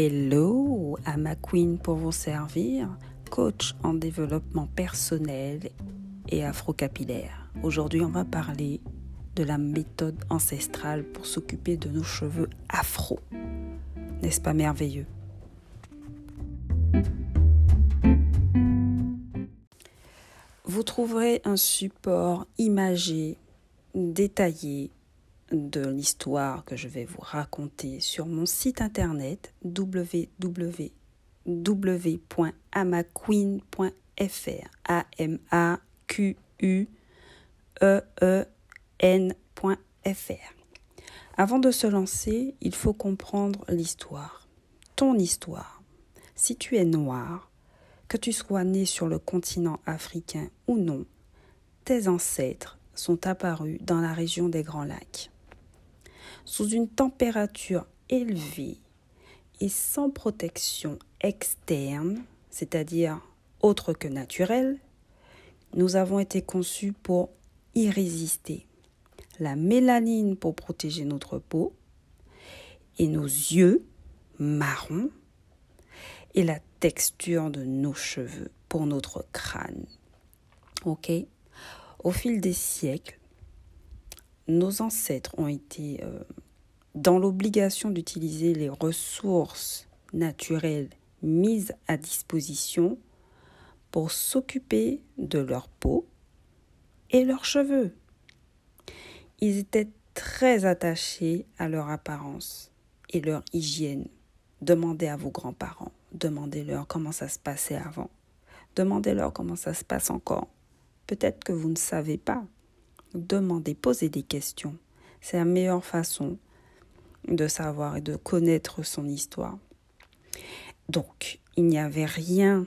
Hello, à ma queen pour vous servir, coach en développement personnel et afro-capillaire. Aujourd'hui, on va parler de la méthode ancestrale pour s'occuper de nos cheveux afro. N'est-ce pas merveilleux? Vous trouverez un support imagé, détaillé de l'histoire que je vais vous raconter sur mon site internet www.amaqueen.fr a m a q u e e n.fr. Avant de se lancer, il faut comprendre l'histoire, ton histoire. Si tu es noir, que tu sois né sur le continent africain ou non, tes ancêtres sont apparus dans la région des Grands Lacs sous une température élevée et sans protection externe, c'est-à-dire autre que naturelle, nous avons été conçus pour y résister. La mélanine pour protéger notre peau et nos yeux marrons et la texture de nos cheveux pour notre crâne. Au fil des siècles, nos ancêtres ont été euh, dans l'obligation d'utiliser les ressources naturelles mises à disposition pour s'occuper de leur peau et leurs cheveux. Ils étaient très attachés à leur apparence et leur hygiène. Demandez à vos grands-parents, demandez-leur comment ça se passait avant, demandez-leur comment ça se passe encore. Peut-être que vous ne savez pas demander, poser des questions. C'est la meilleure façon de savoir et de connaître son histoire. Donc, il n'y avait rien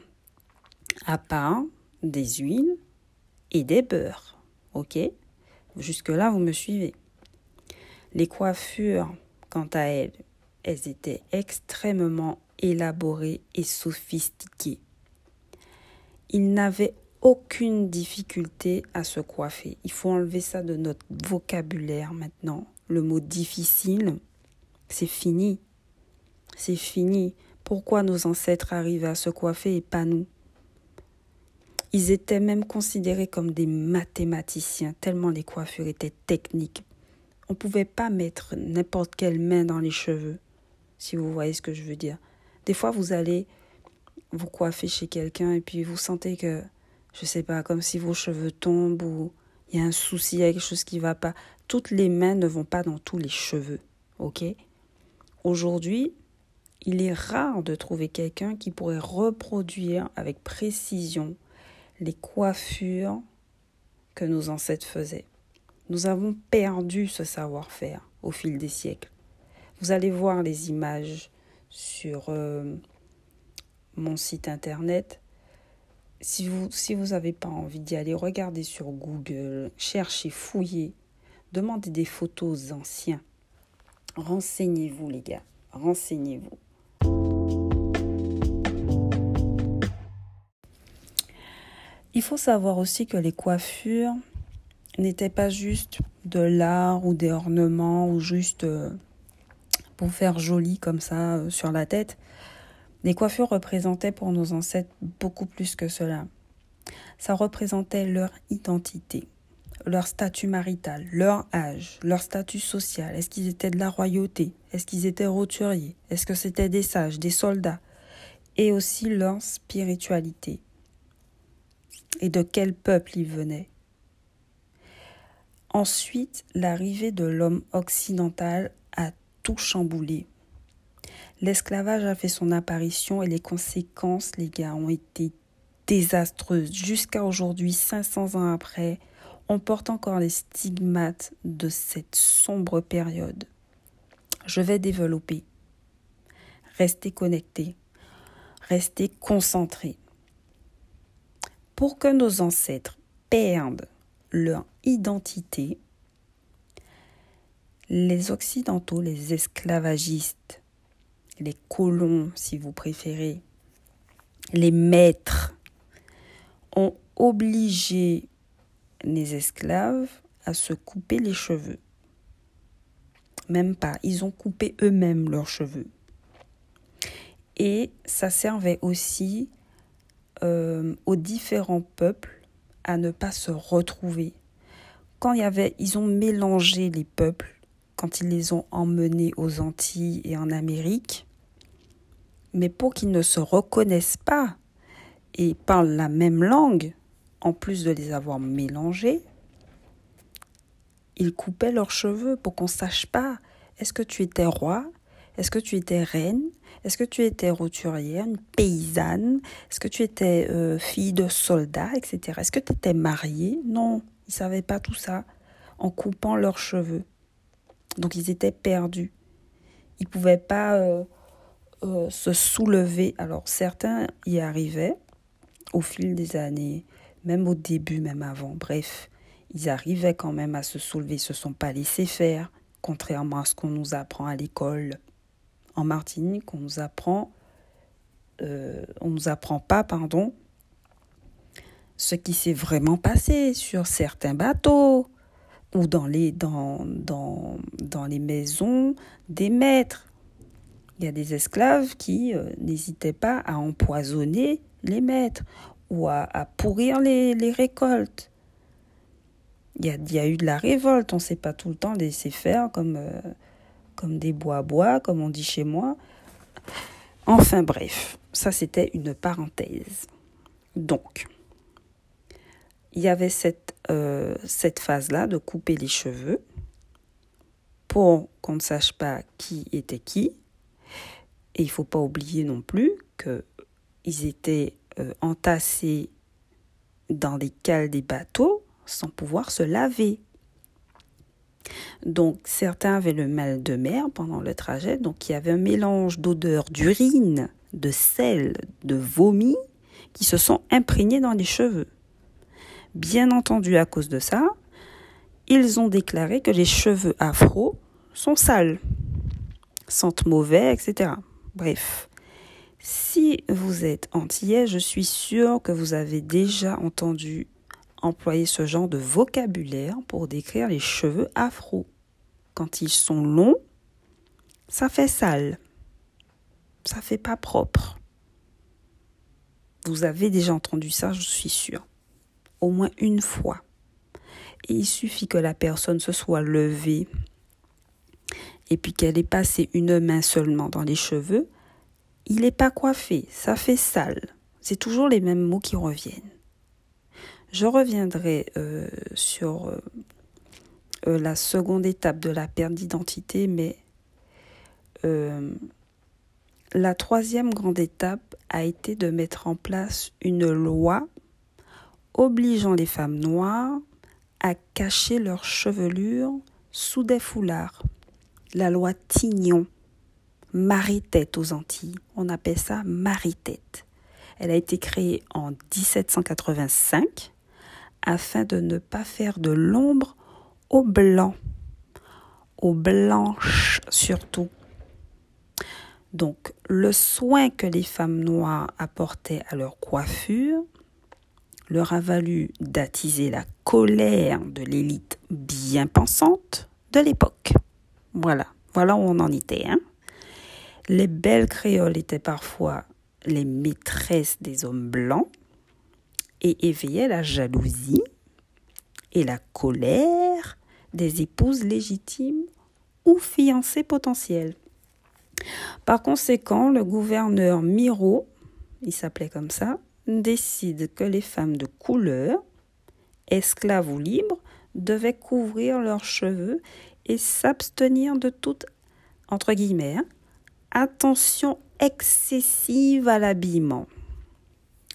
à part des huiles et des beurres. OK? Jusque-là, vous me suivez. Les coiffures, quant à elles, elles étaient extrêmement élaborées et sophistiquées. Ils n'avaient aucune difficulté à se coiffer. Il faut enlever ça de notre vocabulaire maintenant. Le mot difficile, c'est fini. C'est fini. Pourquoi nos ancêtres arrivaient à se coiffer et pas nous? Ils étaient même considérés comme des mathématiciens, tellement les coiffures étaient techniques. On ne pouvait pas mettre n'importe quelle main dans les cheveux, si vous voyez ce que je veux dire. Des fois, vous allez vous coiffer chez quelqu'un et puis vous sentez que je sais pas, comme si vos cheveux tombent ou il y a un souci, il y a quelque chose qui va pas. Toutes les mains ne vont pas dans tous les cheveux, ok? Aujourd'hui, il est rare de trouver quelqu'un qui pourrait reproduire avec précision les coiffures que nos ancêtres faisaient. Nous avons perdu ce savoir-faire au fil des siècles. Vous allez voir les images sur euh, mon site internet si vous n'avez pas envie d'y aller, regardez sur Google, cherchez, fouillez, demandez des photos anciens. Renseignez-vous les gars, renseignez-vous. Il faut savoir aussi que les coiffures n'étaient pas juste de l'art ou des ornements ou juste euh, pour faire joli comme ça euh, sur la tête. Les coiffures représentaient pour nos ancêtres beaucoup plus que cela. Ça représentait leur identité, leur statut marital, leur âge, leur statut social. Est-ce qu'ils étaient de la royauté? Est-ce qu'ils étaient roturiers? Est-ce que c'était des sages, des soldats? Et aussi leur spiritualité. Et de quel peuple ils venaient? Ensuite, l'arrivée de l'homme occidental a tout chamboulé. L'esclavage a fait son apparition et les conséquences, les gars, ont été désastreuses. Jusqu'à aujourd'hui, 500 ans après, on porte encore les stigmates de cette sombre période. Je vais développer. Restez connectés. Restez concentrés. Pour que nos ancêtres perdent leur identité, les Occidentaux, les esclavagistes, les colons si vous préférez, les maîtres ont obligé les esclaves à se couper les cheveux. Même pas, ils ont coupé eux-mêmes leurs cheveux. Et ça servait aussi euh, aux différents peuples à ne pas se retrouver. Quand il y avait, ils ont mélangé les peuples quand ils les ont emmenés aux Antilles et en Amérique, mais pour qu'ils ne se reconnaissent pas et parlent la même langue, en plus de les avoir mélangés, ils coupaient leurs cheveux pour qu'on ne sache pas est-ce que tu étais roi, est-ce que tu étais reine, est-ce que tu étais roturière, une paysanne, est-ce que tu étais euh, fille de soldat, etc. Est-ce que tu étais mariée? Non, ils ne savaient pas tout ça en coupant leurs cheveux. Donc ils étaient perdus. Ils ne pouvaient pas euh, euh, se soulever. Alors certains y arrivaient au fil des années, même au début, même avant. Bref, ils arrivaient quand même à se soulever, ils se sont pas laissés faire, contrairement à ce qu'on nous apprend à l'école. En Martinique, on nous apprend, euh, on nous apprend pas, pardon, ce qui s'est vraiment passé sur certains bateaux ou dans les, dans, dans, dans les maisons des maîtres. Il y a des esclaves qui euh, n'hésitaient pas à empoisonner les maîtres ou à, pourrir les, récoltes. Il y, a, il y, a, eu de la révolte, on ne sait pas tout le temps laisser faire comme, euh, comme des bois-bois, comme on dit chez moi. Enfin bref, ça c'était une parenthèse. Donc, il y avait cette, euh, cette phase-là de couper les cheveux pour qu'on ne sache pas qui était qui. Et il ne faut pas oublier non plus qu'ils étaient euh, entassés dans les cales des bateaux sans pouvoir se laver. Donc certains avaient le mal de mer pendant le trajet, donc il y avait un mélange d'odeurs d'urine, de sel, de vomi qui se sont imprégnés dans les cheveux. Bien entendu, à cause de ça, ils ont déclaré que les cheveux afro sont sales, sentent mauvais, etc. Bref, si vous êtes antillais, je suis sûre que vous avez déjà entendu employer ce genre de vocabulaire pour décrire les cheveux afro. Quand ils sont longs, ça fait sale. Ça fait pas propre. Vous avez déjà entendu ça, je suis sûre. Au moins une fois. Il suffit que la personne se soit levée et puis qu'elle ait passé une main seulement dans les cheveux, il n'est pas coiffé, ça fait sale. C'est toujours les mêmes mots qui reviennent. Je reviendrai euh, sur euh, euh, la seconde étape de la perte d'identité, mais la troisième grande étape a été de mettre en place une loi obligeant les femmes noires à cacher leur chevelure sous des foulards. La loi Tignon, marie-tête aux Antilles. On appelle ça marie-tête. Elle a été créée en 1785 afin de ne pas faire de l'ombre aux blancs, aux blanches surtout. Donc, le soin que les femmes noires apportaient à leur coiffure leur a valu d'attiser la colère de l'élite bien pensante de l'époque. Voilà, voilà où on en était. Hein. Les belles créoles étaient parfois les maîtresses des hommes blancs et éveillaient la jalousie et la colère des épouses légitimes ou fiancées potentielles. Par conséquent, le gouverneur Miro, il s'appelait comme ça, décide que les femmes de couleur, esclaves ou libres, devaient couvrir leurs cheveux et s'abstenir de toute, entre guillemets, hein, attention excessive à l'habillement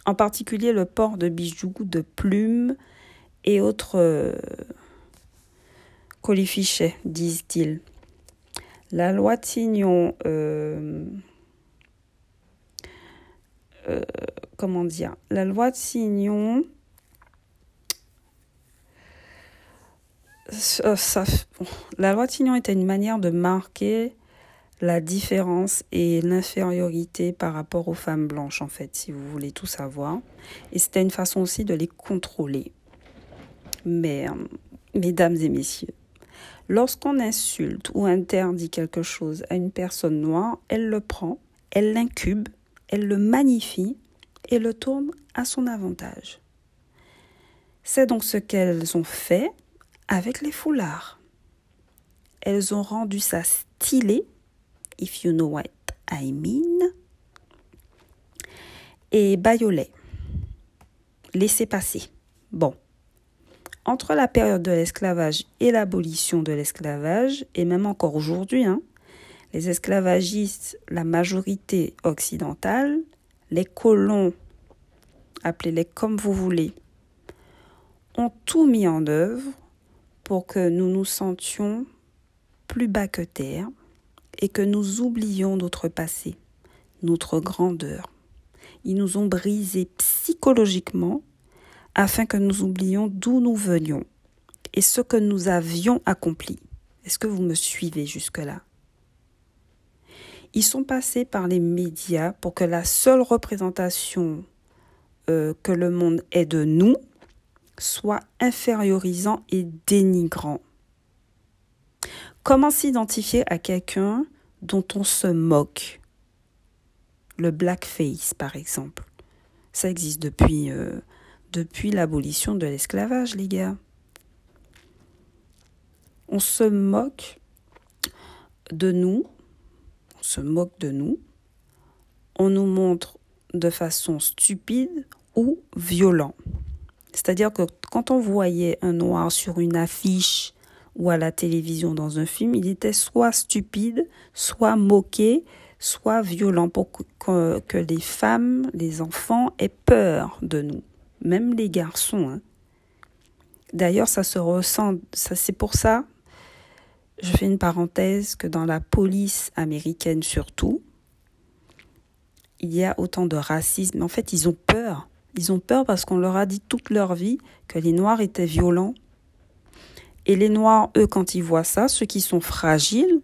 en particulier le port de bijoux, de plumes et autres euh, colifichets, disent-ils. La loi Tignon, euh, euh, comment dire, la loi Tignon, ça, la loi Tignon était une manière de marquer la différence et l'infériorité par rapport aux femmes blanches, en fait, si vous voulez tout savoir. Et c'était une façon aussi de les contrôler. Mais, euh, mesdames et messieurs, lorsqu'on insulte ou interdit quelque chose à une personne noire, elle le prend, elle l'incube elle le magnifie et le tourne à son avantage. C'est donc ce qu'elles ont fait avec les foulards. Elles ont rendu ça stylé, if you know what I mean, et bayolet. Laissez passer. Bon. Entre la période de l'esclavage et l'abolition de l'esclavage, et même encore aujourd'hui, hein, les esclavagistes, la majorité occidentale, les colons, appelez-les comme vous voulez, ont tout mis en œuvre pour que nous nous sentions plus bas que terre et que nous oublions notre passé, notre grandeur. Ils nous ont brisés psychologiquement afin que nous oublions d'où nous venions et ce que nous avions accompli. Est-ce que vous me suivez jusque-là? Ils sont passés par les médias pour que la seule représentation euh, que le monde ait de nous soit infériorisant et dénigrant. Comment s'identifier à quelqu'un dont on se moque? Le blackface, par exemple. Ça existe depuis, euh, depuis l'abolition de l'esclavage, les gars. On se moque de nous, se moque de nous, on nous montre de façon stupide ou violent. C'est-à-dire que quand on voyait un noir sur une affiche ou à la télévision dans un film, il était soit stupide, soit moqué, soit violent pour que, les femmes, les enfants aient peur de nous, même les garçons. Hein. D'ailleurs, ça se ressent, ça c'est pour ça, je fais une parenthèse, que dans la police américaine surtout, il y a autant de racisme. En fait, ils ont peur. Ils ont peur parce qu'on leur a dit toute leur vie que les Noirs étaient violents, et les Noirs, eux, quand ils voient ça, ceux qui sont fragiles,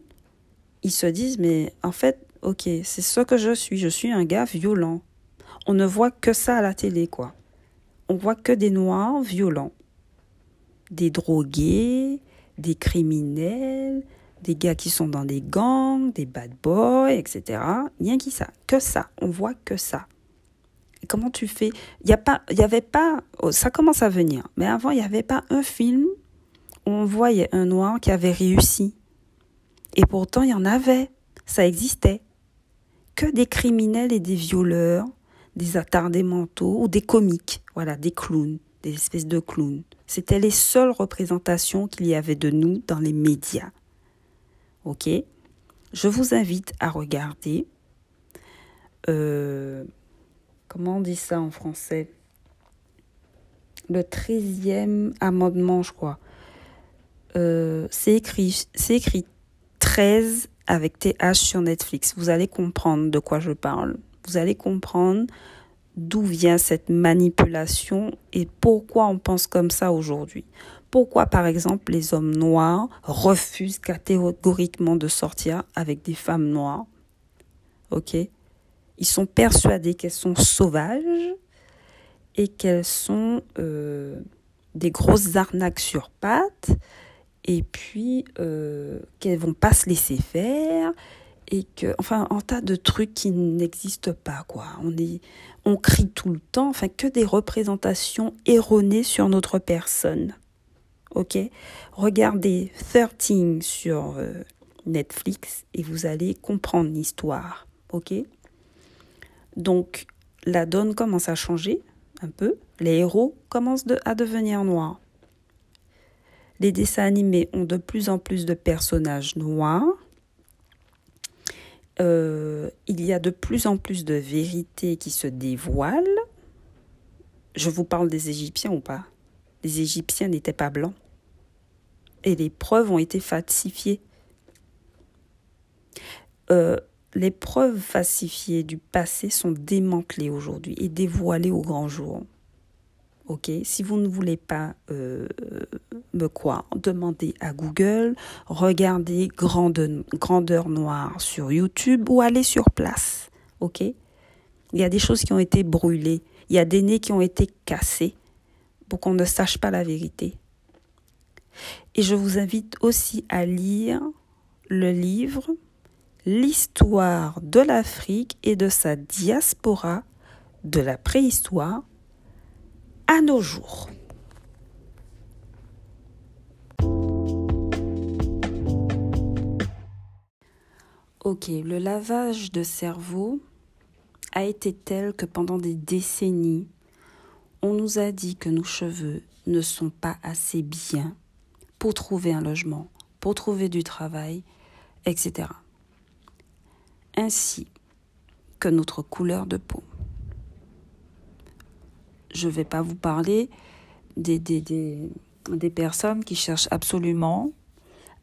ils se disent, mais en fait, ok, c'est ce que je suis, je suis un gars violent. On ne voit que ça à la télé, quoi. On voit que des Noirs violents. Des drogués, des criminels, des gars qui sont dans des gangs, des bad boys, etc. Rien qui ça, que ça. On voit que ça. Comment tu fais? Il y a pas, y avait pas. Oh, ça commence à venir. Mais avant, il n'y avait pas un film on voyait un noir qui avait réussi. Et pourtant, il y en avait. Ça existait. Que des criminels et des violeurs, des attardés mentaux ou des comiques. Voilà, des clowns, des espèces de clowns. C'était les seules représentations qu'il y avait de nous dans les médias. Ok? Je vous invite à regarder. Euh, comment on dit ça en français? Le 13e amendement, je crois. Euh, c'est écrit, c'est écrit 13 avec TH sur Netflix. Vous allez comprendre de quoi je parle. Vous allez comprendre d'où vient cette manipulation et pourquoi on pense comme ça aujourd'hui? Pourquoi, par exemple, les hommes noirs refusent catégoriquement de sortir avec des femmes noires? Ok? Ils sont persuadés qu'elles sont sauvages et qu'elles sont euh, des grosses arnaques sur pattes et puis euh, qu'elles vont pas se laisser faire et que enfin un tas de trucs qui n'existent pas quoi on est on crie tout le temps enfin que des représentations erronées sur notre personne. Ok? Regardez 13 sur euh, Netflix et vous allez comprendre l'histoire. Ok? Donc la donne commence à changer un peu. Les héros commencent à devenir noirs. Les dessins animés ont de plus en plus de personnages noirs. Euh, il y a de plus en plus de vérités qui se dévoilent. Je vous parle des Égyptiens ou pas? Les Égyptiens n'étaient pas blancs. Et les preuves ont été falsifiées. Euh, les preuves falsifiées du passé sont démantelées aujourd'hui et dévoilées au grand jour. Ok, si vous ne voulez pas euh, me croire, demandez à Google, regardez grandeur noire sur YouTube ou allez sur place. Ok, il y a des choses qui ont été brûlées, il y a des nez qui ont été cassés pour qu'on ne sache pas la vérité. Et je vous invite aussi à lire le livre l'histoire de l'Afrique et de sa diaspora de la préhistoire à nos jours. Ok, le lavage de cerveau a été tel que pendant des décennies, on nous a dit que nos cheveux ne sont pas assez bien pour trouver un logement, pour trouver du travail, etc. Ainsi que notre couleur de peau. Je ne vais pas vous parler des, personnes qui cherchent absolument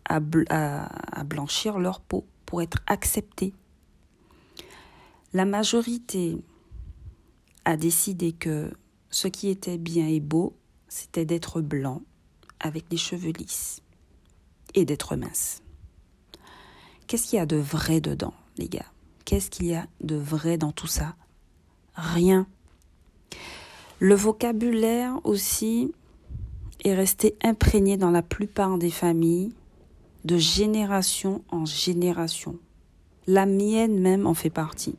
à, à, à blanchir leur peau pour être acceptées. La majorité a décidé que ce qui était bien et beau, c'était d'être blanc, avec des cheveux lisses, et d'être mince. Qu'est-ce qu'il y a de vrai dedans, les gars? Qu'est-ce qu'il y a de vrai dans tout ça? Rien. Le vocabulaire aussi est resté imprégné dans la plupart des familles de génération en génération. La mienne même en fait partie.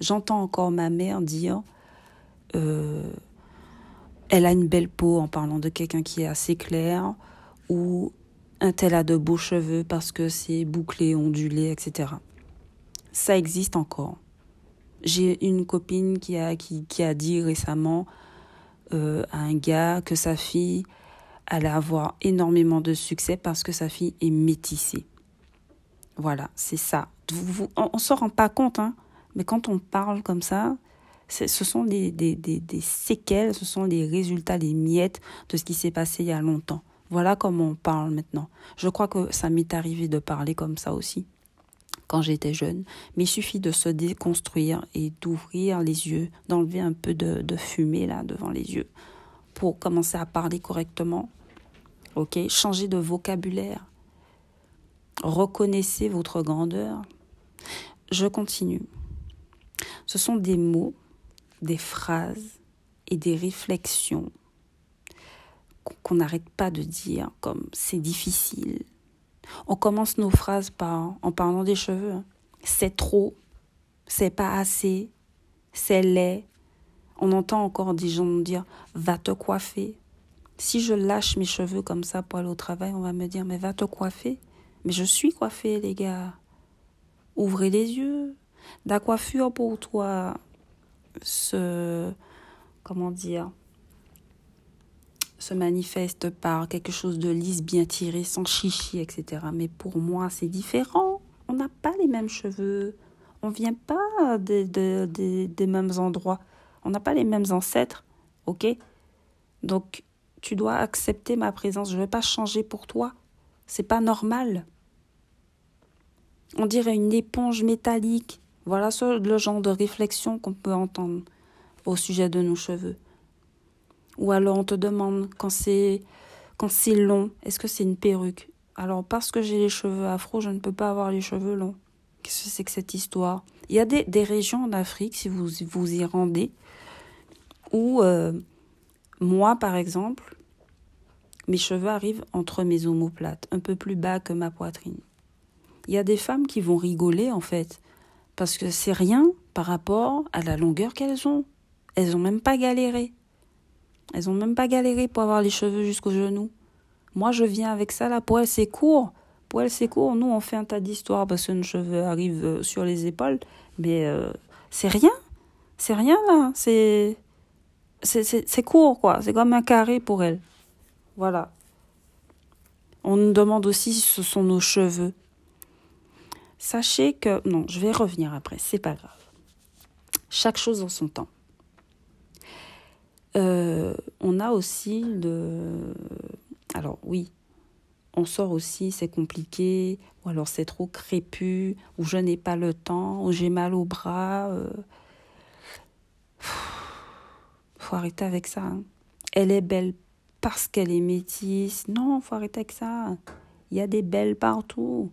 J'entends encore ma mère dire euh, elle a une belle peau en parlant de quelqu'un qui est assez clair ou un tel a de beaux cheveux parce que c'est bouclé, ondulé, etc. Ça existe encore. J'ai une copine qui a, qui, qui a dit récemment euh, à un gars que sa fille allait avoir énormément de succès parce que sa fille est métissée. Voilà, c'est ça. on ne s'en rend pas compte, hein, mais quand on parle comme ça, ce sont des, des, des, des, séquelles, ce sont les résultats, les miettes de ce qui s'est passé il y a longtemps. Voilà comment on parle maintenant. Je crois que ça m'est arrivé de parler comme ça aussi quand j'étais jeune, mais il suffit de se déconstruire et d'ouvrir les yeux, d'enlever un peu de, fumée là devant les yeux pour commencer à parler correctement. Ok, changer de vocabulaire. Reconnaissez votre grandeur. Je continue. Ce sont des mots des phrases et des réflexions qu'on n'arrête pas de dire comme c'est difficile. On commence nos phrases par en parlant des cheveux. Hein. C'est trop, c'est pas assez, c'est laid. On entend encore des gens dire va te coiffer. Si je lâche mes cheveux comme ça pour aller au travail, on va me dire mais va te coiffer. Mais je suis coiffée les gars. Ouvrez les yeux. La coiffure pour toi, se, comment dire, se manifeste par quelque chose de lisse, bien tiré, sans chichi, etc. Mais pour moi, c'est différent. On n'a pas les mêmes cheveux. On vient pas des, des mêmes endroits. On n'a pas les mêmes ancêtres. Ok? Donc, tu dois accepter ma présence. Je ne vais pas changer pour toi. C'est pas normal. On dirait une éponge métallique. Voilà le genre de réflexion qu'on peut entendre au sujet de nos cheveux. Ou alors on te demande quand c'est quand c'est long, est-ce que c'est une perruque? Alors parce que j'ai les cheveux afro, je ne peux pas avoir les cheveux longs. Qu'est-ce que c'est que cette histoire? Il y a des, des, régions en Afrique, si vous vous y rendez, où euh, moi par exemple, mes cheveux arrivent entre mes omoplates, un peu plus bas que ma poitrine. Il y a des femmes qui vont rigoler en fait parce que c'est rien par rapport à la longueur qu'elles ont. Elles n'ont même pas galéré. Elles n'ont même pas galéré pour avoir les cheveux jusqu'aux genoux. Moi, je viens avec ça là. Pour elles, c'est court. Pour elles, c'est court. Nous, on fait un tas d'histoires parce que nos cheveux arrivent euh, sur les épaules. Mais euh, c'est rien. C'est rien là. C'est. C'est court, quoi. C'est comme un carré pour elles. Voilà. On nous demande aussi si ce sont nos cheveux. Sachez que, non, je vais revenir après, c'est pas grave. Chaque chose en son temps. Euh, on a aussi le. Alors, oui, on sort aussi, c'est compliqué, ou alors c'est trop crépus, ou je n'ai pas le temps, ou j'ai mal au bras. Euh... Faut arrêter avec ça. Hein. Elle est belle parce qu'elle est métisse. Non, faut arrêter avec ça. Il y a des belles partout.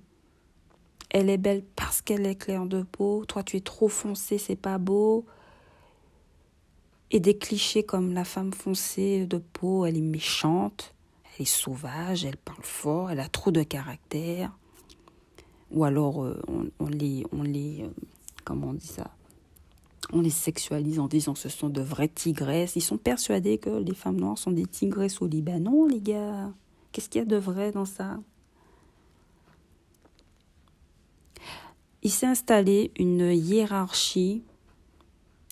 Elle est belle parce qu'elle est claire de peau. Toi, tu es trop foncé, c'est pas beau. Et des clichés comme la femme foncée de peau, elle est méchante, elle est sauvage, elle parle fort, elle a trop de caractère. ou alors euh, on, les, on les, euh, comment on dit ça? On les sexualise en disant que ce sont de vraies tigresses. Ils sont persuadés que les femmes noires sont des tigresses au Liban. Non, les gars, qu'est-ce qu'il y a de vrai dans ça? Il s'est installé une hiérarchie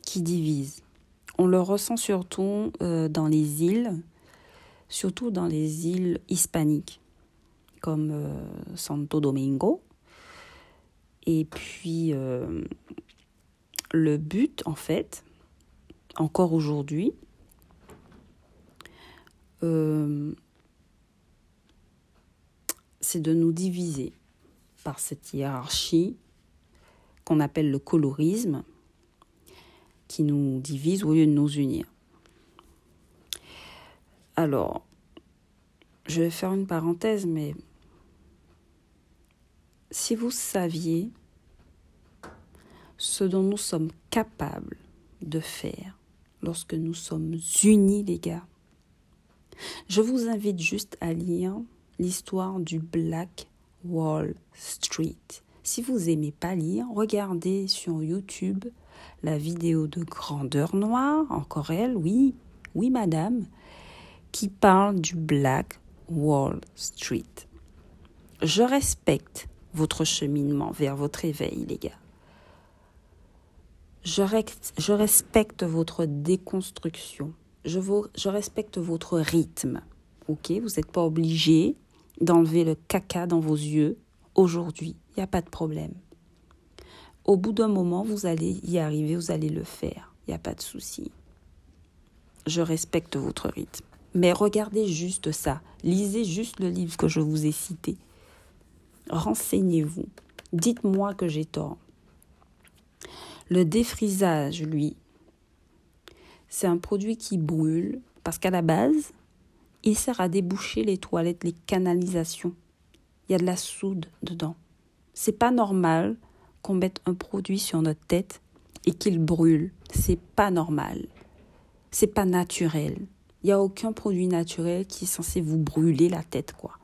qui divise. On le ressent surtout euh, dans les îles, surtout dans les îles hispaniques, comme Santo Domingo, et puis, euh, le but, en fait, encore aujourd'hui, euh, c'est de nous diviser par cette hiérarchie qu'on appelle le colorisme, qui nous divise au lieu de nous unir. Alors, je vais faire une parenthèse, mais si vous saviez ce dont nous sommes capables de faire lorsque nous sommes unis, les gars, je vous invite juste à lire l'histoire du Black Wall Street. Si vous aimez pas lire, regardez sur YouTube la vidéo de Grandeur Noire, encore elle, oui, oui madame, qui parle du Black Wall Street. Je respecte votre cheminement vers votre éveil, les gars. Je, respecte votre déconstruction. Je, je respecte votre rythme. Ok, vous n'êtes pas obligé d'enlever le caca dans vos yeux aujourd'hui. Il n'y a pas de problème. Au bout d'un moment, vous allez y arriver, vous allez le faire. Il n'y a pas de souci. Je respecte votre rythme. Mais regardez juste ça. Lisez juste le livre que je vous ai cité. Renseignez-vous. Dites-moi que j'ai tort. Le défrisage, lui, c'est un produit qui brûle parce qu'à la base, il sert à déboucher les toilettes, les canalisations. Il y a de la soude dedans. C'est pas normal qu'on mette un produit sur notre tête et qu'il brûle. C'est pas normal. C'est pas naturel. Il n'y a aucun produit naturel qui est censé vous brûler la tête, quoi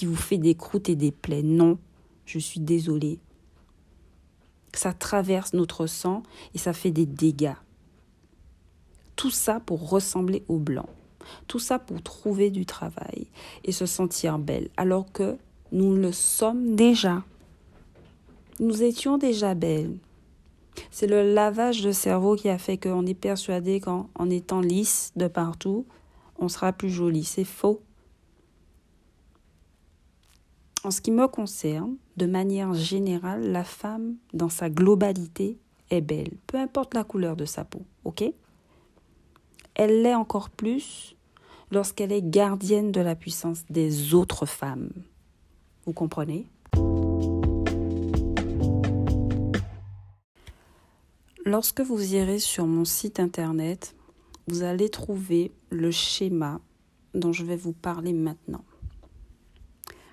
qui vous fait des croûtes et des plaies. Non, je suis désolée. Ça traverse notre sang et ça fait des dégâts. Tout ça pour ressembler au blanc. Tout ça pour trouver du travail et se sentir belle, alors que nous le sommes déjà. Nous étions déjà belles. C'est le lavage de cerveau qui a fait qu'on est persuadé qu'en étant lisse de partout, on sera plus joli. C'est faux. En ce qui me concerne, de manière générale, la femme, dans sa globalité, est belle, peu importe la couleur de sa peau, ok? Elle l'est encore plus lorsqu'elle est gardienne de la puissance des autres femmes. Vous comprenez? Lorsque vous irez sur mon site internet, vous allez trouver le schéma dont je vais vous parler maintenant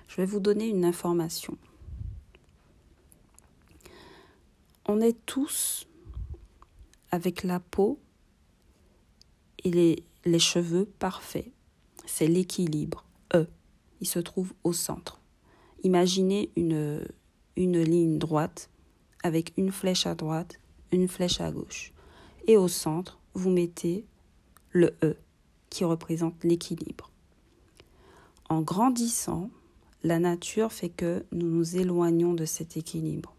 je vais vous donner une information. On est tous avec la peau et les, cheveux parfaits. C'est l'équilibre. E. Il se trouve au centre. Imaginez une ligne droite avec une flèche à droite, une flèche à gauche. Et au centre, vous mettez le E qui représente l'équilibre. En grandissant, la nature fait que nous nous éloignons de cet équilibre.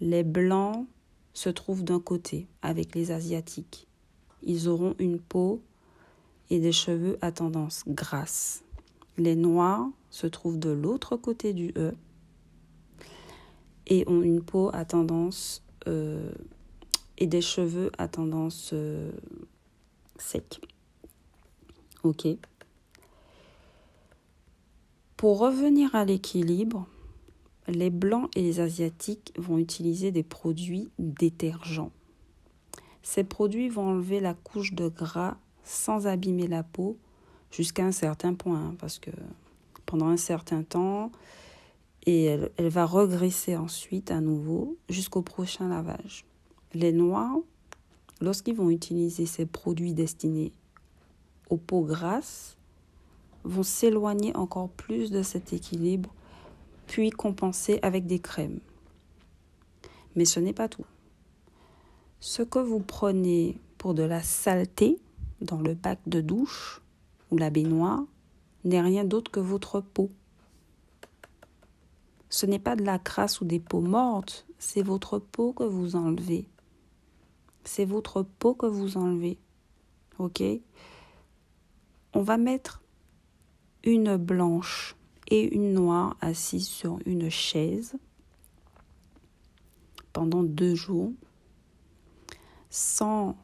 Les blancs se trouvent d'un côté avec les asiatiques. Ils auront une peau et des cheveux à tendance grasse. Les noirs se trouvent de l'autre côté du E et ont une peau à tendance euh, et des cheveux à tendance euh, sec. Ok. Pour revenir à l'équilibre, les blancs et les asiatiques vont utiliser des produits détergents. Ces produits vont enlever la couche de gras sans abîmer la peau jusqu'à un certain point, hein, parce que pendant un certain temps, et elle, elle va regresser ensuite à nouveau jusqu'au prochain lavage. Les noirs, lorsqu'ils vont utiliser ces produits destinés aux peaux grasses, vont s'éloigner encore plus de cet équilibre puis compenser avec des crèmes. Mais ce n'est pas tout. Ce que vous prenez pour de la saleté dans le bac de douche ou la baignoire n'est rien d'autre que votre peau. Ce n'est pas de la crasse ou des peaux mortes, c'est votre peau que vous enlevez. C'est votre peau que vous enlevez. OK? On va mettre une blanche et une noire assises sur une chaise pendant deux jours sans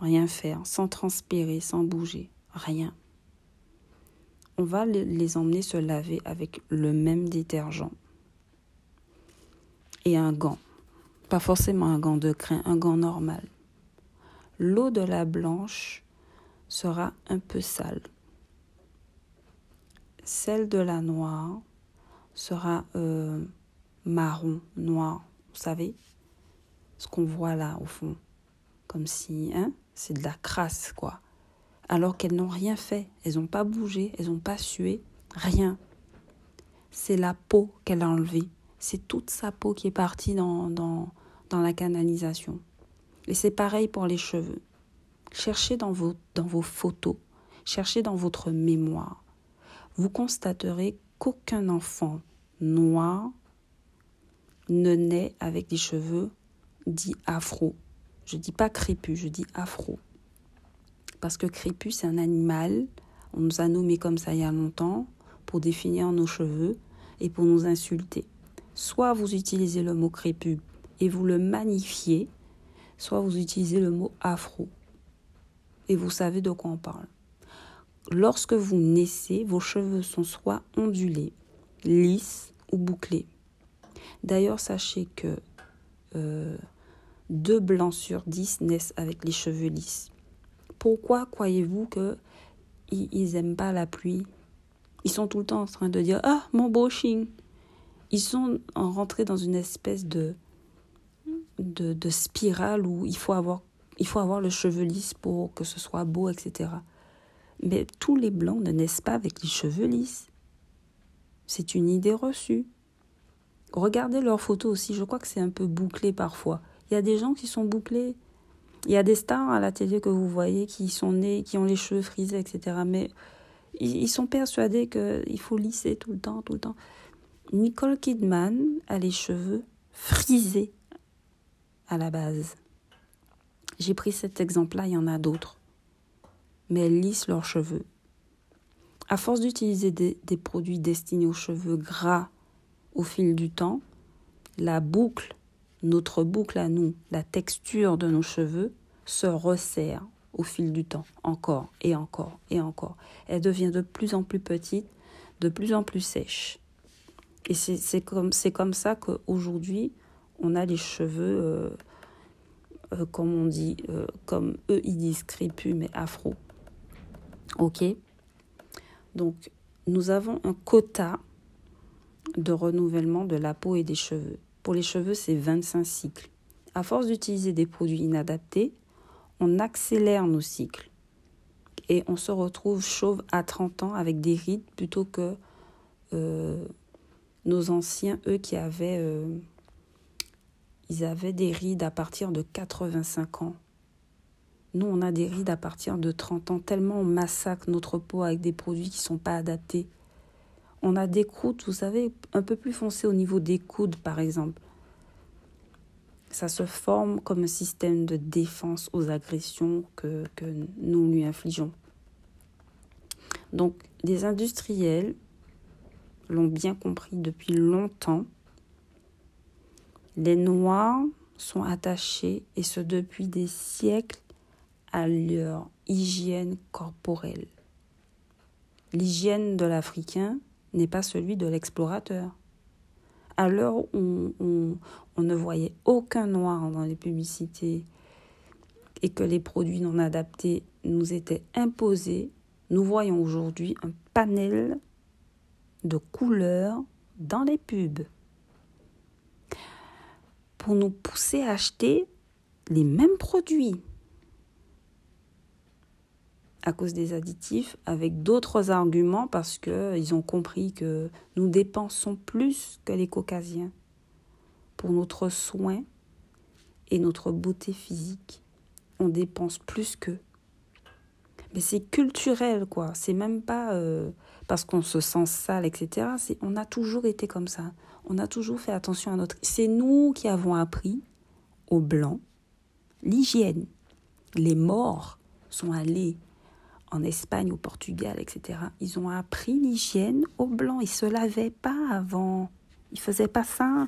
rien faire, sans transpirer, sans bouger, rien. On va les emmener se laver avec le même détergent et un gant. Pas forcément un gant de crin, un gant normal. L'eau de la blanche sera un peu sale. Celle de la noire sera euh, marron, noir, vous savez, ce qu'on voit là au fond, comme si, hein, c'est de la crasse, quoi. Alors qu'elles n'ont rien fait, elles n'ont pas bougé, elles n'ont pas sué, rien. C'est la peau qu'elle a enlevée, c'est toute sa peau qui est partie dans, dans, la canalisation. Et c'est pareil pour les cheveux. Cherchez dans vos, dans vos photos, cherchez dans votre mémoire vous constaterez qu'aucun enfant noir ne naît avec des cheveux dits afro. Je dis pas crépus, je dis afro. Parce que crépus, c'est un animal. On nous a nommé comme ça il y a longtemps pour définir nos cheveux et pour nous insulter. Soit vous utilisez le mot crépus et vous le magnifiez, soit vous utilisez le mot afro. Et vous savez de quoi on parle. Lorsque vous naissez, vos cheveux sont soit ondulés, lisses ou bouclés. D'ailleurs, sachez que euh, deux blancs sur dix naissent avec les cheveux lisses. Pourquoi croyez-vous que ils n'aiment pas la pluie? Ils sont tout le temps en train de dire Ah, mon beau ching Ils sont rentrés dans une espèce de, de, spirale où il faut, avoir, il faut avoir le cheveu lisse pour que ce soit beau, etc. Mais tous les blancs ne naissent pas avec les cheveux lisses. C'est une idée reçue. Regardez leurs photos aussi, je crois que c'est un peu bouclé parfois. Il y a des gens qui sont bouclés. Il y a des stars à la télé que vous voyez qui sont nés, qui ont les cheveux frisés, etc. Mais ils sont persuadés qu'il faut lisser tout le temps, tout le temps. Nicole Kidman a les cheveux frisés à la base. J'ai pris cet exemple-là, il y en a d'autres mais elles lissent leurs cheveux. À force d'utiliser des, produits destinés aux cheveux gras au fil du temps, la boucle, notre boucle à nous, la texture de nos cheveux se resserre au fil du temps, encore et encore et encore. Elle devient de plus en plus petite, de plus en plus sèche. Et c'est comme, comme ça qu'aujourd'hui, on a les cheveux, euh, euh, comme on dit, euh, comme eux ils disent crépus, mais afro. Ok Donc, nous avons un quota de renouvellement de la peau et des cheveux. Pour les cheveux, c'est 25 cycles. À force d'utiliser des produits inadaptés, on accélère nos cycles. Et on se retrouve chauve à 30 ans avec des rides plutôt que nos anciens, eux, qui avaient, euh, ils avaient des rides à partir de 85 ans. Nous, on a des rides à partir de 30 ans, tellement on massacre notre peau avec des produits qui ne sont pas adaptés. On a des croûtes, vous savez, un peu plus foncées au niveau des coudes, par exemple. Ça se forme comme un système de défense aux agressions que, que nous lui infligeons. Donc, les industriels l'ont bien compris depuis longtemps. Les Noirs sont attachés, et ce depuis des siècles, à leur hygiène corporelle. L'hygiène de l'Africain n'est pas celui de l'explorateur. À l'heure où on, ne voyait aucun noir dans les publicités et que les produits non adaptés nous étaient imposés, nous voyons aujourd'hui un panel de couleurs dans les pubs pour nous pousser à acheter les mêmes produits à cause des additifs avec d'autres arguments parce qu'ils ont compris que nous dépensons plus que les caucasiens pour notre soin et notre beauté physique. On dépense plus qu'eux. Mais c'est culturel, quoi. C'est même pas euh, parce qu'on se sent sale, etc. on a toujours été comme ça. On a toujours fait attention à notre. C'est nous qui avons appris aux blancs l'hygiène. Les morts sont allés en Espagne, au Portugal, etc. Ils ont appris l'hygiène aux blancs. Ils se lavaient pas avant. Ils faisaient pas ça.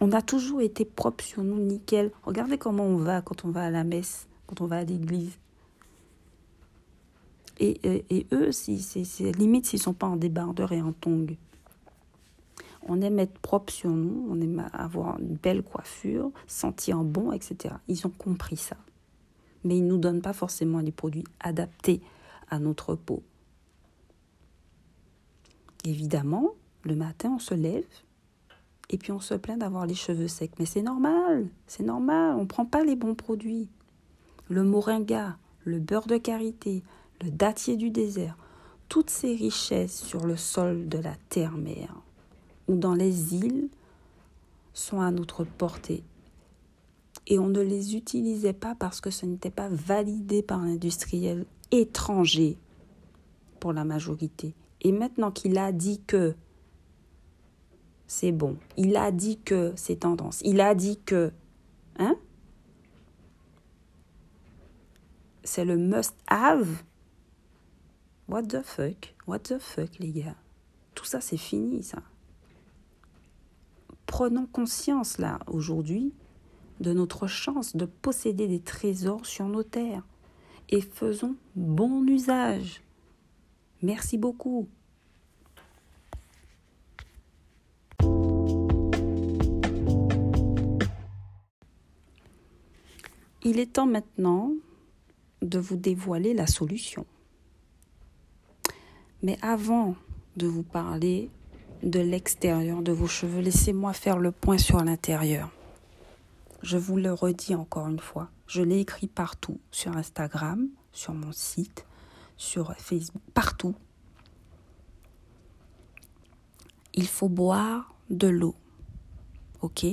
On a toujours été propre sur nous, nickel. Regardez comment on va quand on va à la messe, quand on va à l'église. Et, et, eux, c'est limite s'ils sont pas en débardeur et en tongs. On aime être propre sur nous, on aime avoir une belle coiffure, sentir bon, etc. Ils ont compris ça. Mais ils ne nous donnent pas forcément les produits adaptés à notre peau. Évidemment, le matin, on se lève et puis on se plaint d'avoir les cheveux secs. Mais c'est normal, c'est normal, on ne prend pas les bons produits. Le moringa, le beurre de karité, le dattier du désert, toutes ces richesses sur le sol de la terre-mère ou dans les îles sont à notre portée. Et on ne les utilisait pas parce que ce n'était pas validé par l'industriel étranger pour la majorité. Et maintenant qu'il a dit que c'est bon, il a dit que c'est tendance, il a dit que... Hein C'est le must-have. What the fuck? What the fuck, les gars? Tout ça, c'est fini, ça prenons conscience là aujourd'hui de notre chance de posséder des trésors sur nos terres et faisons bon usage. Merci beaucoup. Il est temps maintenant de vous dévoiler la solution. Mais avant de vous parler de l'extérieur de vos cheveux. Laissez-moi faire le point sur l'intérieur. Je vous le redis encore une fois. Je l'ai écrit partout, sur Instagram, sur mon site, sur Facebook, partout. Il faut boire de l'eau. OK?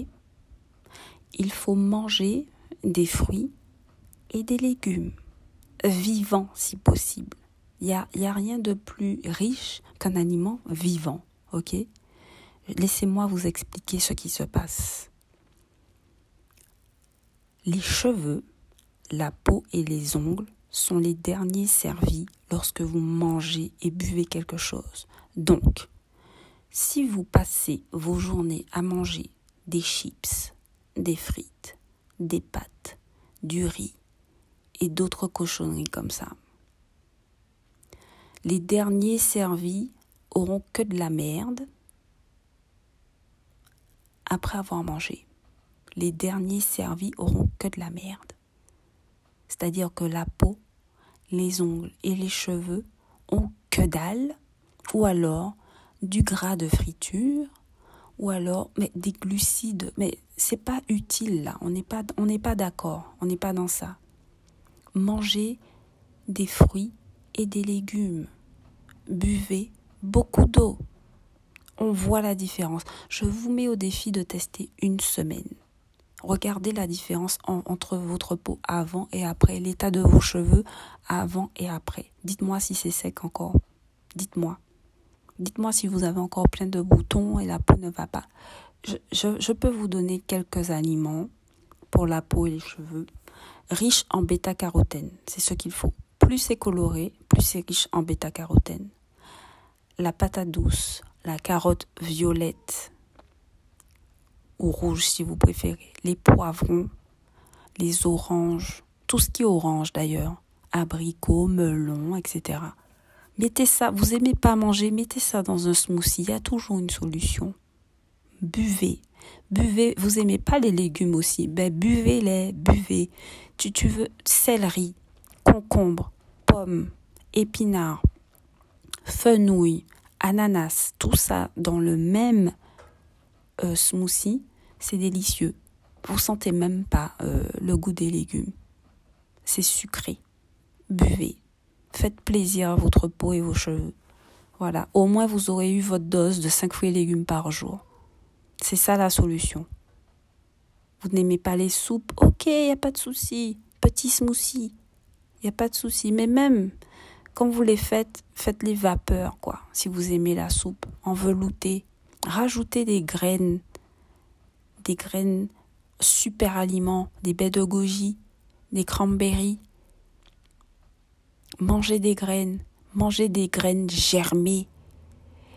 Il faut manger des fruits et des légumes, vivants si possible. Il n'y a, y a rien de plus riche qu'un aliment vivant. Ok? Laissez-moi vous expliquer ce qui se passe. Les cheveux, la peau et les ongles sont les derniers servis lorsque vous mangez et buvez quelque chose. Donc, si vous passez vos journées à manger des chips, des frites, des pâtes, du riz et d'autres cochonneries comme ça, les derniers servis auront que de la merde après avoir mangé. Les derniers servis auront que de la merde. C'est-à-dire que la peau, les ongles et les cheveux ont que dalle, ou alors du gras de friture, ou alors mais des glucides. Mais c'est pas utile là. On n'est pas pas d'accord. On n'est pas dans ça. Mangez des fruits et des légumes. Buvez beaucoup d'eau. On voit la différence. Je vous mets au défi de tester une semaine. Regardez la différence entre votre peau avant et après, l'état de vos cheveux avant et après. Dites-moi si c'est sec encore. Dites-moi. Dites-moi si vous avez encore plein de boutons et la peau ne va pas. Je, je peux vous donner quelques aliments pour la peau et les cheveux riches en bêta-carotène. C'est ce qu'il faut. Plus c'est coloré, plus c'est riche en bêta-carotène la patate douce, la carotte violette ou rouge si vous préférez, les poivrons, les oranges, tout ce qui est orange d'ailleurs, abricots, melons, etc. Mettez ça, vous aimez pas manger, mettez ça dans un smoothie, il y a toujours une solution. Buvez, buvez, vous aimez pas les légumes aussi, ben buvez-les, buvez. Tu, tu veux céleri, concombre, pommes, épinards, fenouil, ananas, tout ça dans le même euh, smoothie, c'est délicieux. Vous sentez même pas euh, le goût des légumes. C'est sucré. Buvez. Faites plaisir à votre peau et vos cheveux. Voilà, au moins vous aurez eu votre dose de 5 fruits et légumes par jour. C'est ça la solution. Vous n'aimez pas les soupes? Ok, il n'y a pas de souci. Petit smoothie, il n'y a pas de souci. Mais même quand vous les faites, faites les vapeurs, quoi. Si vous aimez la soupe, en velouté. Rajoutez des graines, des graines super aliments, des baies de goji, des cranberries. Mangez des graines, mangez des graines germées.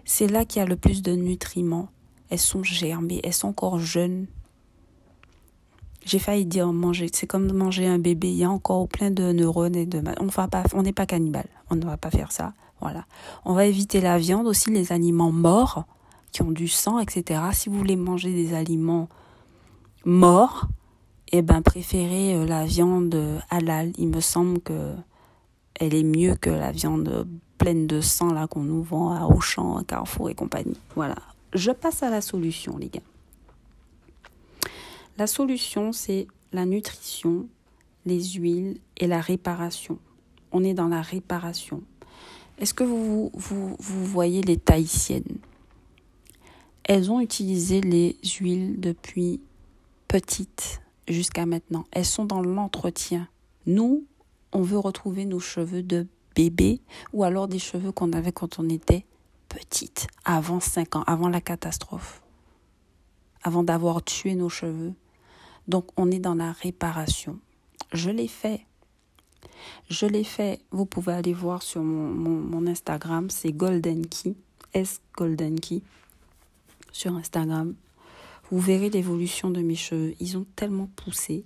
C'est là qu'il y a le plus de nutriments. Elles sont germées, elles sont encore jeunes. J'ai failli dire manger, c'est comme manger un bébé, il y a encore plein de neurones et de on va pas on n'est pas cannibale, on ne va pas faire ça. Voilà. On va éviter la viande aussi les aliments morts qui ont du sang etc. Si vous voulez manger des aliments morts, eh ben préférez euh, la viande halal, il me semble que elle est mieux que la viande pleine de sang là qu'on nous vend à Auchan, à Carrefour et compagnie. Voilà. Je passe à la solution les gars. La solution, c'est la nutrition, les huiles et la réparation. On est dans la réparation. Est-ce que vous, vous, vous voyez les Tahitiennes? Elles ont utilisé les huiles depuis petite jusqu'à maintenant. Elles sont dans l'entretien. Nous, on veut retrouver nos cheveux de bébé ou alors des cheveux qu'on avait quand on était petite, avant 5 ans, avant la catastrophe, avant d'avoir tué nos cheveux. Donc on est dans la réparation. Je l'ai fait. Je l'ai fait. Vous pouvez aller voir sur mon, Instagram, c'est Golden Key, S Golden Key, sur Instagram. Vous verrez l'évolution de mes cheveux. Ils ont tellement poussé.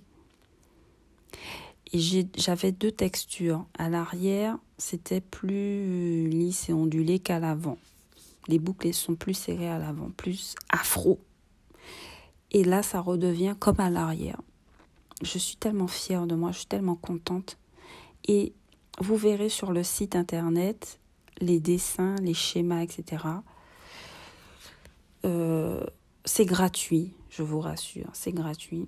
Et j'avais deux textures. À l'arrière, c'était plus lisse et ondulé qu'à l'avant. Les boucles sont plus serrées à l'avant, plus afro. Et là, ça redevient comme à l'arrière. Je suis tellement fière de moi, je suis tellement contente. Et vous verrez sur le site internet les dessins, les schémas, etc. Euh, c'est gratuit, je vous rassure, c'est gratuit.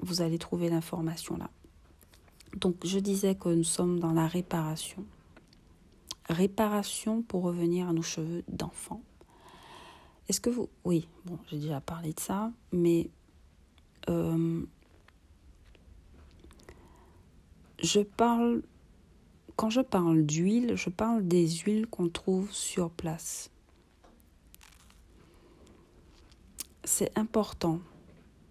Vous allez trouver l'information là. Donc je disais que nous sommes dans la réparation. Réparation pour revenir à nos cheveux d'enfant. Est-ce que vous... Oui, bon, j'ai déjà parlé de ça, mais euh, je parle... Quand je parle d'huile, je parle des huiles qu'on trouve sur place. C'est important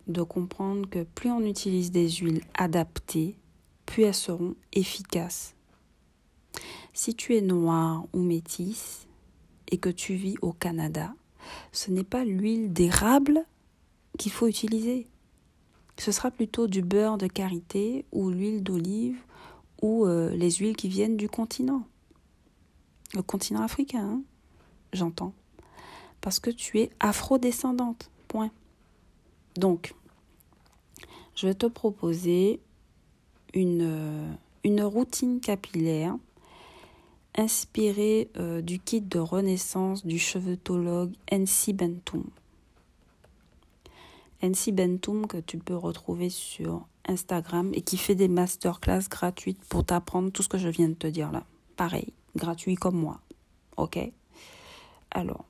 de comprendre que plus on utilise des huiles adaptées, plus elles seront efficaces. Si tu es noir ou métisse et que tu vis au Canada, ce n'est pas l'huile d'érable qu'il faut utiliser. Ce sera plutôt du beurre de karité ou l'huile d'olive ou euh, les huiles qui viennent du continent. Le continent africain, hein, j'entends. Parce que tu es afro-descendante. Point. Donc, je vais te proposer une, euh, une routine capillaire inspiré euh, du kit de renaissance du chevetologue NC Bentoum. NC Bentoum que tu peux retrouver sur Instagram et qui fait des masterclass gratuites pour t'apprendre tout ce que je viens de te dire là. Pareil, gratuit comme moi. Ok? Alors,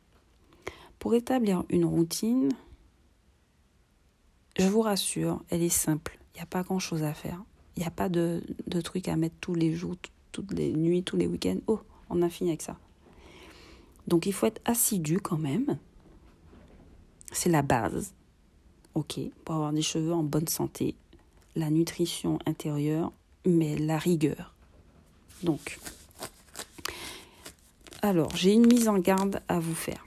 pour établir une routine, je vous rassure, elle est simple. Il n'y a pas grand chose à faire. Il n'y a pas de, de trucs à mettre tous les jours, toutes les nuits, tous les week-ends. Oh, on a fini avec ça. Donc il faut être assidu quand même. C'est la base. Ok, pour avoir des cheveux en bonne santé. La nutrition intérieure, mais la rigueur. Donc, alors, j'ai une mise en garde à vous faire.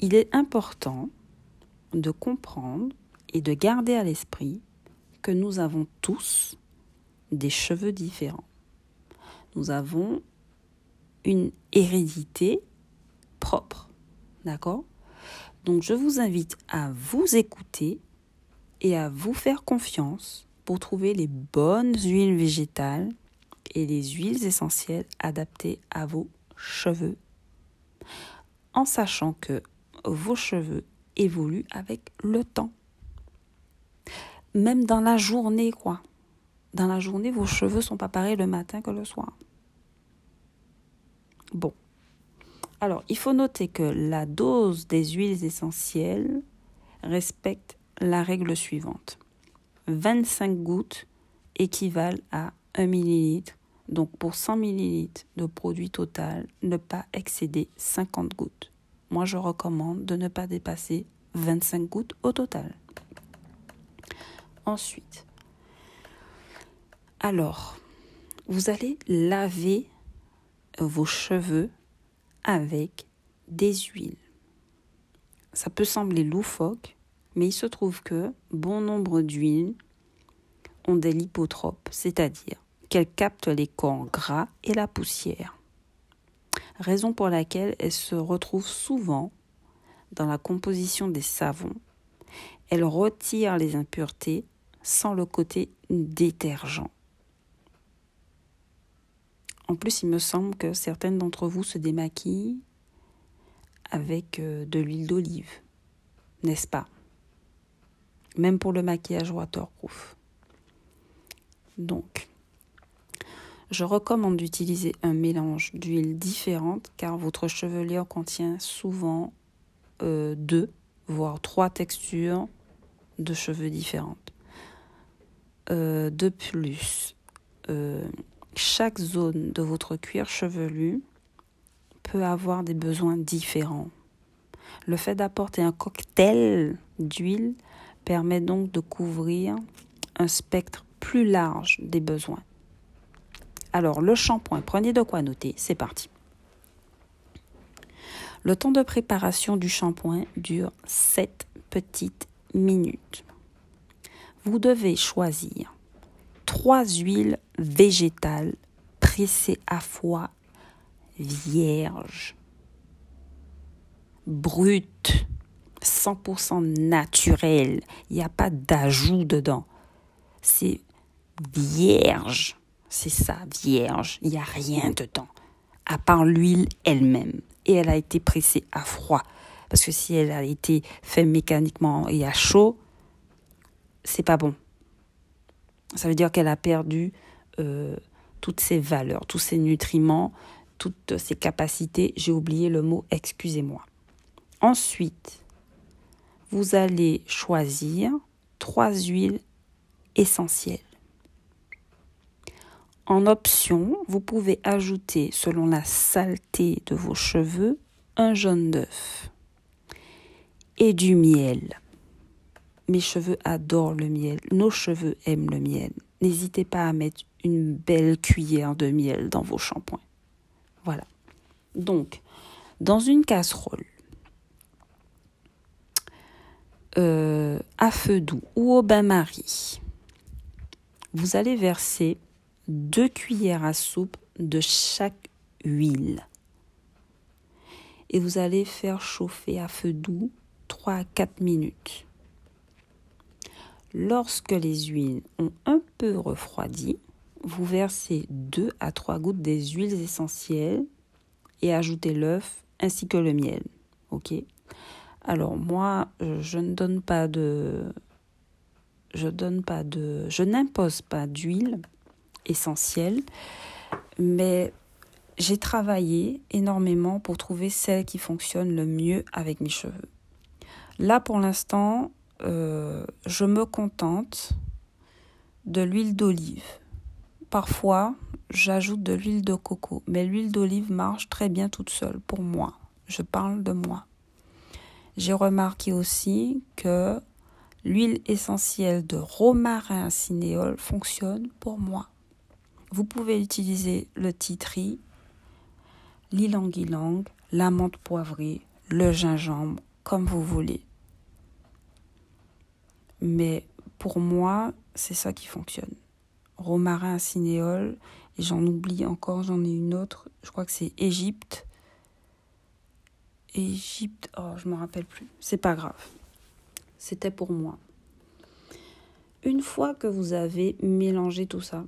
Il est important de comprendre et de garder à l'esprit que nous avons tous des cheveux différents nous avons une hérédité propre. D'accord? Donc je vous invite à vous écouter et à vous faire confiance pour trouver les bonnes huiles végétales et les huiles essentielles adaptées à vos cheveux. En sachant que vos cheveux évoluent avec le temps. Même dans la journée, quoi. Dans la journée, vos cheveux sont pas pareils le matin que le soir. Bon. Alors, il faut noter que la dose des huiles essentielles respecte la règle suivante. 25 gouttes équivalent à 1 millilitre. Donc pour 100 millilitres de produit total, ne pas excéder 50 gouttes. Moi, je recommande de ne pas dépasser 25 gouttes au total. Ensuite, alors, vous allez laver vos cheveux avec des huiles. Ça peut sembler loufoque, mais il se trouve que bon nombre d'huiles ont des lipotropes, c'est-à-dire qu'elles captent les corps gras et la poussière. Raison pour laquelle elles se retrouvent souvent dans la composition des savons. Elles retirent les impuretés sans le côté détergent. En plus, il me semble que certaines d'entre vous se démaquillent avec euh, de l'huile d'olive, n'est-ce pas? Même pour le maquillage waterproof. Donc, je recommande d'utiliser un mélange d'huiles différentes car votre chevelure contient souvent euh, deux, voire trois textures de cheveux différentes. Euh, de plus, chaque zone de votre cuir chevelu peut avoir des besoins différents. Le fait d'apporter un cocktail d'huile permet donc de couvrir un spectre plus large des besoins. Alors, le shampoing, prenez de quoi noter, c'est parti. Le temps de préparation du shampoing dure 7 petites minutes. Vous devez choisir trois huiles végétales pressées à foie vierge, brute, 100% naturel. Il n'y a pas d'ajout dedans. C'est vierge. C'est ça, vierge. Il n'y a rien dedans. À part l'huile elle-même. Et elle a été pressée à froid. Parce que si elle a été faite mécaniquement et à chaud, c'est pas bon. Ça veut dire qu'elle a perdu euh, toutes ses valeurs, tous ses nutriments, toutes ses capacités. J'ai oublié le mot, excusez-moi. Ensuite, vous allez choisir trois huiles essentielles. En option, vous pouvez ajouter, selon la saleté de vos cheveux, un jaune d'œuf et du miel. Mes cheveux adorent le miel. Nos cheveux aiment le miel. N'hésitez pas à mettre une belle cuillère de miel dans vos shampoings. Voilà. Donc, dans une casserole, euh, à feu doux ou au bain-marie, vous allez verser deux cuillères à soupe de chaque huile. Et vous allez faire chauffer à feu doux 3 à 4 minutes. Lorsque les huiles ont un peu refroidi, vous versez 2 à 3 gouttes des huiles essentielles et ajoutez l'œuf ainsi que le miel. OK? Alors moi, je ne donne pas de je donne pas de je n'impose pas d'huile essentielle, mais j'ai travaillé énormément pour trouver celle qui fonctionne le mieux avec mes cheveux. Là pour l'instant, euh, je me contente de l'huile d'olive. Parfois, j'ajoute de l'huile de coco, mais l'huile d'olive marche très bien toute seule pour moi. Je parle de moi. J'ai remarqué aussi que l'huile essentielle de romarin cinéole fonctionne pour moi. Vous pouvez utiliser le titri, l'ilang-ilang, la menthe poivrée, le gingembre, comme vous voulez. Mais pour moi, c'est ça qui fonctionne. Romarin cinéole, et j'en oublie encore, j'en ai une autre, je crois que c'est Égypte. Égypte, oh, je me rappelle plus, c'est pas grave. C'était pour moi. Une fois que vous avez mélangé tout ça,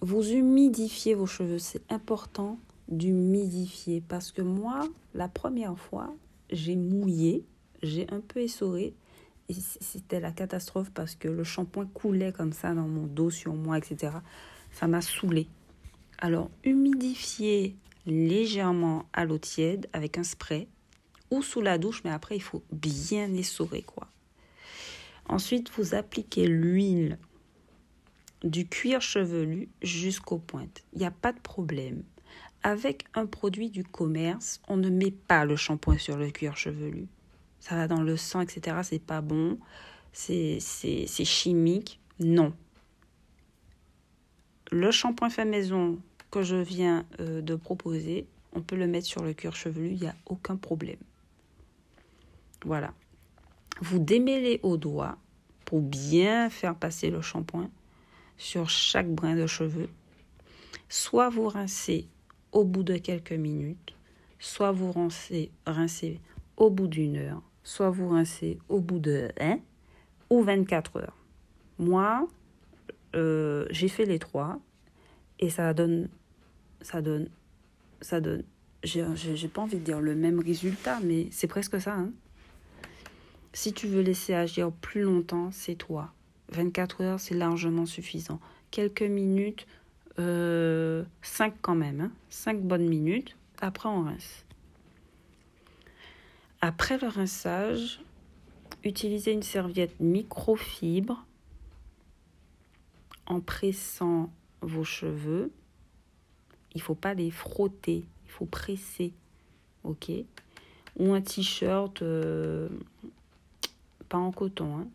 vous humidifiez vos cheveux. C'est important d'humidifier parce que moi, la première fois, j'ai mouillé, j'ai un peu essoré c'était la catastrophe parce que le shampoing coulait comme ça dans mon dos, sur moi, etc. Ça m'a saoulé. Alors, humidifier légèrement à l'eau tiède avec un spray ou sous la douche, mais après il faut bien essorer quoi. Ensuite, vous appliquez l'huile du cuir chevelu jusqu'aux pointes. Il n'y a pas de problème. Avec un produit du commerce, on ne met pas le shampoing sur le cuir chevelu. Ça va dans le sang, etc. C'est pas bon. C'est chimique. Non. Le shampoing fait maison que je viens euh, de proposer, on peut le mettre sur le cuir chevelu, il n'y a aucun problème. Voilà. Vous démêlez au doigt pour bien faire passer le shampoing sur chaque brin de cheveux. Soit vous rincez au bout de quelques minutes, soit vous rincez, rincez au bout d'une heure, soit vous rincez au bout de 1 ou 24 heures. Moi, euh, j'ai fait les trois et ça donne, ça donne, ça donne. J'ai pas envie de dire le même résultat, mais c'est presque ça. Hein. Si tu veux laisser agir plus longtemps, c'est toi. 24 heures, c'est largement suffisant. Quelques minutes, 5 euh, quand même, hein. 5 bonnes minutes. Après, on rince. Après le rinçage, utilisez une serviette microfibre en pressant vos cheveux. Il faut pas les frotter, il faut presser, ok? Ou un t-shirt, euh, pas en coton, hein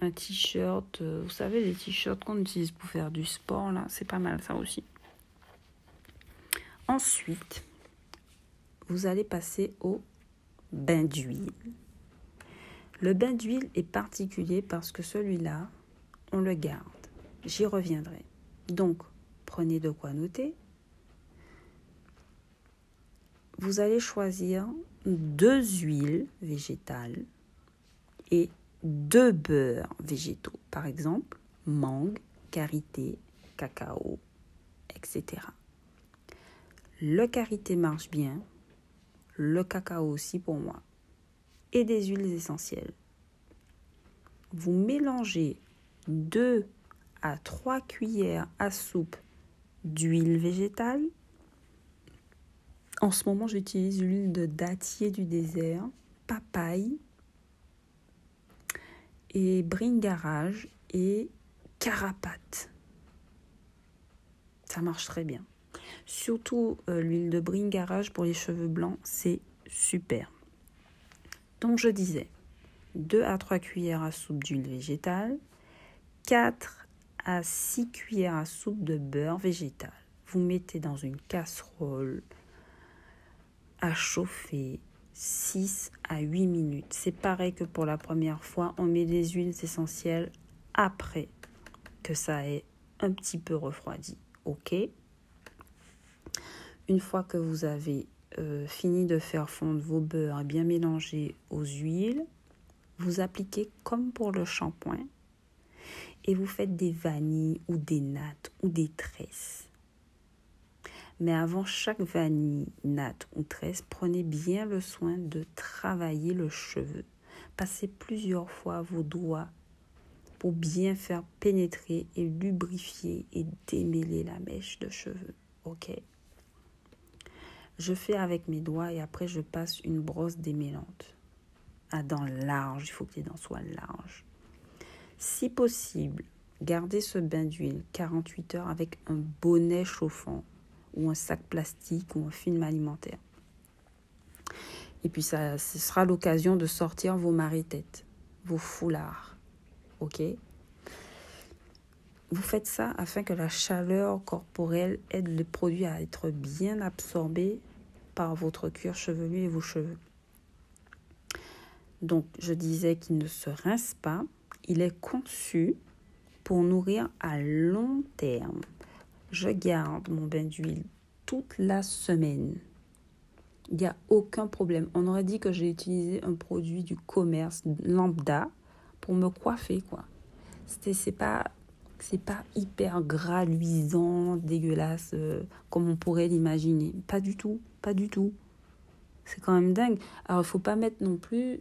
un t-shirt, euh, vous savez les t-shirts qu'on utilise pour faire du sport là, c'est pas mal ça aussi. Ensuite, vous allez passer au bain d'huile. Le bain d'huile est particulier parce que celui-là, on le garde. J'y reviendrai. Donc, prenez de quoi noter. Vous allez choisir deux huiles végétales et deux beurres végétaux, par exemple mangue, karité, cacao, etc. Le karité marche bien, le cacao aussi pour moi, et des huiles essentielles. Vous mélangez 2 à 3 cuillères à soupe d'huile végétale. En ce moment, j'utilise l'huile de dattier du désert, papaye, et bringarage et carapate. Ça marche très bien. Surtout euh, l'huile de bringarage pour les cheveux blancs, c'est super. Donc je disais 2 à 3 cuillères à soupe d'huile végétale, 4 à 6 cuillères à soupe de beurre végétal. Vous mettez dans une casserole à chauffer 6 à 8 minutes. C'est pareil que pour la première fois, on met les huiles essentielles après que ça ait un petit peu refroidi. OK Une fois que vous avez euh, fini de faire fondre vos beurres bien mélangés aux huiles, vous appliquez comme pour le shampoing et vous faites des vanilles ou des nattes ou des tresses. Mais avant chaque vanille, natte ou tresse, prenez bien le soin de travailler le cheveu. Passez plusieurs fois vos doigts pour bien faire pénétrer et lubrifier et démêler la mèche de cheveux. Ok? Je fais avec mes doigts et après je passe une brosse démêlante. À dents larges, il faut que les dents soient larges. Si possible, gardez ce bain d'huile 48 heures avec un bonnet chauffant ou un sac plastique ou un film alimentaire. Et puis ça, ce sera l'occasion de sortir vos maris-têtes, vos foulards. OK? Vous faites ça afin que la chaleur corporelle aide le produit à être bien absorbé par votre cuir chevelu et vos cheveux. Donc, je disais qu'il ne se rince pas. Il est conçu pour nourrir à long terme je garde mon bain d'huile toute la semaine. Il n'y a aucun problème. On aurait dit que j'ai utilisé un produit du commerce lambda pour me coiffer, quoi. C'était, c'est pas, c'est pas hyper gras, luisant, dégueulasse, euh, comme on pourrait l'imaginer. Pas du tout, pas du tout. C'est quand même dingue. Alors, il faut pas mettre non plus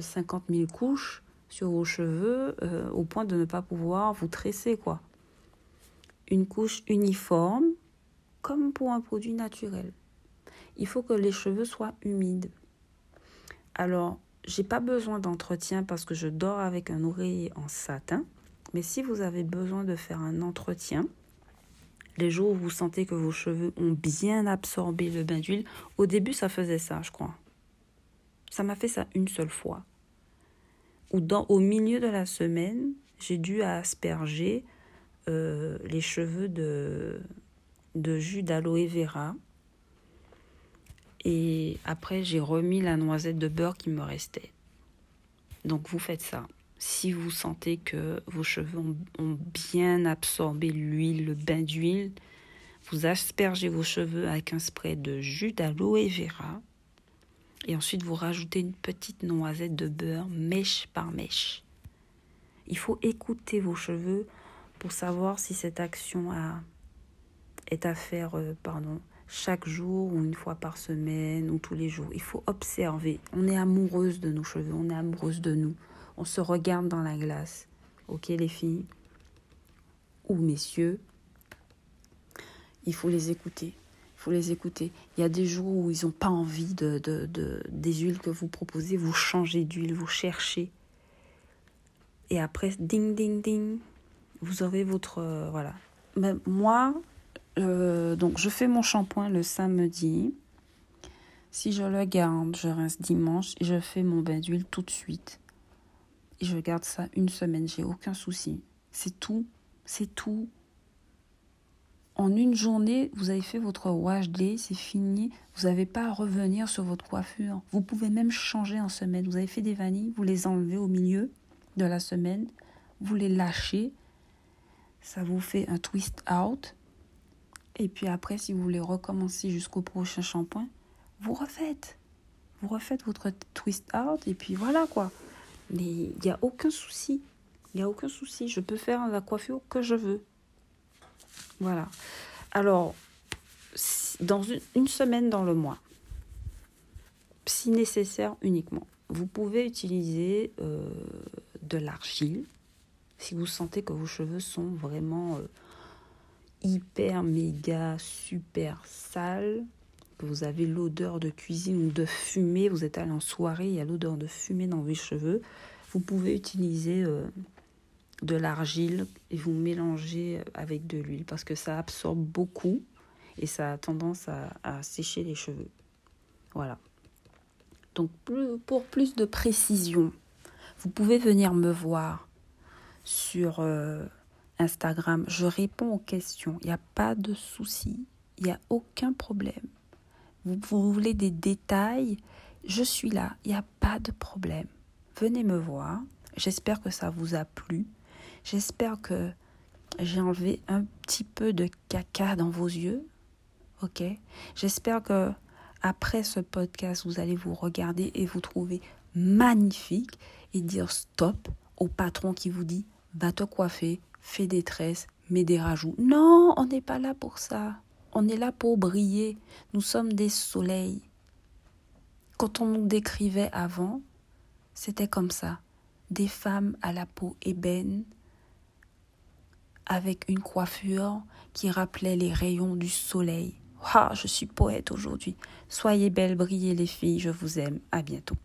50 euh, 000 couches sur vos cheveux euh, au point de ne pas pouvoir vous tresser, quoi une couche uniforme comme pour un produit naturel. Il faut que les cheveux soient humides. Alors, j'ai pas besoin d'entretien parce que je dors avec un oreiller en satin. Mais si vous avez besoin de faire un entretien, les jours où vous sentez que vos cheveux ont bien absorbé le bain d'huile, au début ça faisait ça, je crois. Ça m'a fait ça une seule fois. Ou dans, au milieu de la semaine, j'ai dû asperger euh, les cheveux de, de jus d'aloe vera. Et après, j'ai remis la noisette de beurre qui me restait. Donc vous faites ça. Si vous sentez que vos cheveux ont, bien absorbé l'huile, le bain d'huile, vous aspergez vos cheveux avec un spray de jus d'aloe vera. Et ensuite, vous rajoutez une petite noisette de beurre, mèche par mèche. Il faut écouter vos cheveux pour savoir si cette action est à faire euh, chaque jour ou une fois par semaine ou tous les jours. Il faut observer. On est amoureuse de nos cheveux, on est amoureuse de nous. On se regarde dans la glace. Ok les filles ou messieurs, il faut les écouter. Il faut les écouter. Il y a des jours où ils n'ont pas envie de, de, de, des huiles que vous proposez. Vous changez d'huile, vous cherchez. Et après, ding, ding, ding, vous aurez votre... Euh, voilà. Moi, euh, donc je fais mon shampoing le samedi. Si je le garde, je rince dimanche et je fais mon bain d'huile tout de suite. Et je garde ça une semaine, j'ai aucun souci. C'est tout, c'est tout. En une journée, vous avez fait votre wash day, c'est fini. Vous n'avez pas à revenir sur votre coiffure. Vous pouvez même changer en semaine. Vous avez fait des vanilles, vous les enlevez au milieu de la semaine, vous les lâchez. Ça vous fait un twist out. Et puis après, si vous voulez recommencer jusqu'au prochain shampoing, vous refaites. Vous refaites votre twist out et puis voilà quoi. Mais il n'y a aucun souci. Il n'y a aucun souci. Je peux faire la coiffure que je veux. Voilà. Alors, dans une, semaine dans le mois, si nécessaire uniquement, vous pouvez utiliser euh, de l'argile si vous sentez que vos cheveux sont vraiment euh, hyper, méga, super sales, vous avez l'odeur de cuisine ou de fumée, vous êtes allé en soirée, il y a l'odeur de fumée dans vos cheveux, vous pouvez utiliser euh, de l'argile et vous mélanger avec de l'huile parce que ça absorbe beaucoup et ça a tendance à, sécher les cheveux. Voilà. Donc pour plus de précision, vous pouvez venir me voir sur euh, Instagram. Je réponds aux questions. Il n'y a pas de souci. Il n'y a aucun problème. Vous, voulez des détails? Je suis là. Il n'y a pas de problème. Venez me voir. J'espère que ça vous a plu. J'espère que j'ai enlevé un petit peu de caca dans vos yeux. OK? J'espère que après ce podcast, vous allez vous regarder et vous trouver magnifique et dire stop au patron qui vous dit va te coiffer, fais des tresses, mets des rajouts. Non, on n'est pas là pour ça. On est là pour briller. Nous sommes des soleils. Quand on nous décrivait avant, c'était comme ça. Des femmes à la peau ébène, avec une coiffure qui rappelait les rayons du soleil. Ah, je suis poète aujourd'hui. Soyez belles, brillez les filles, je vous aime. À bientôt.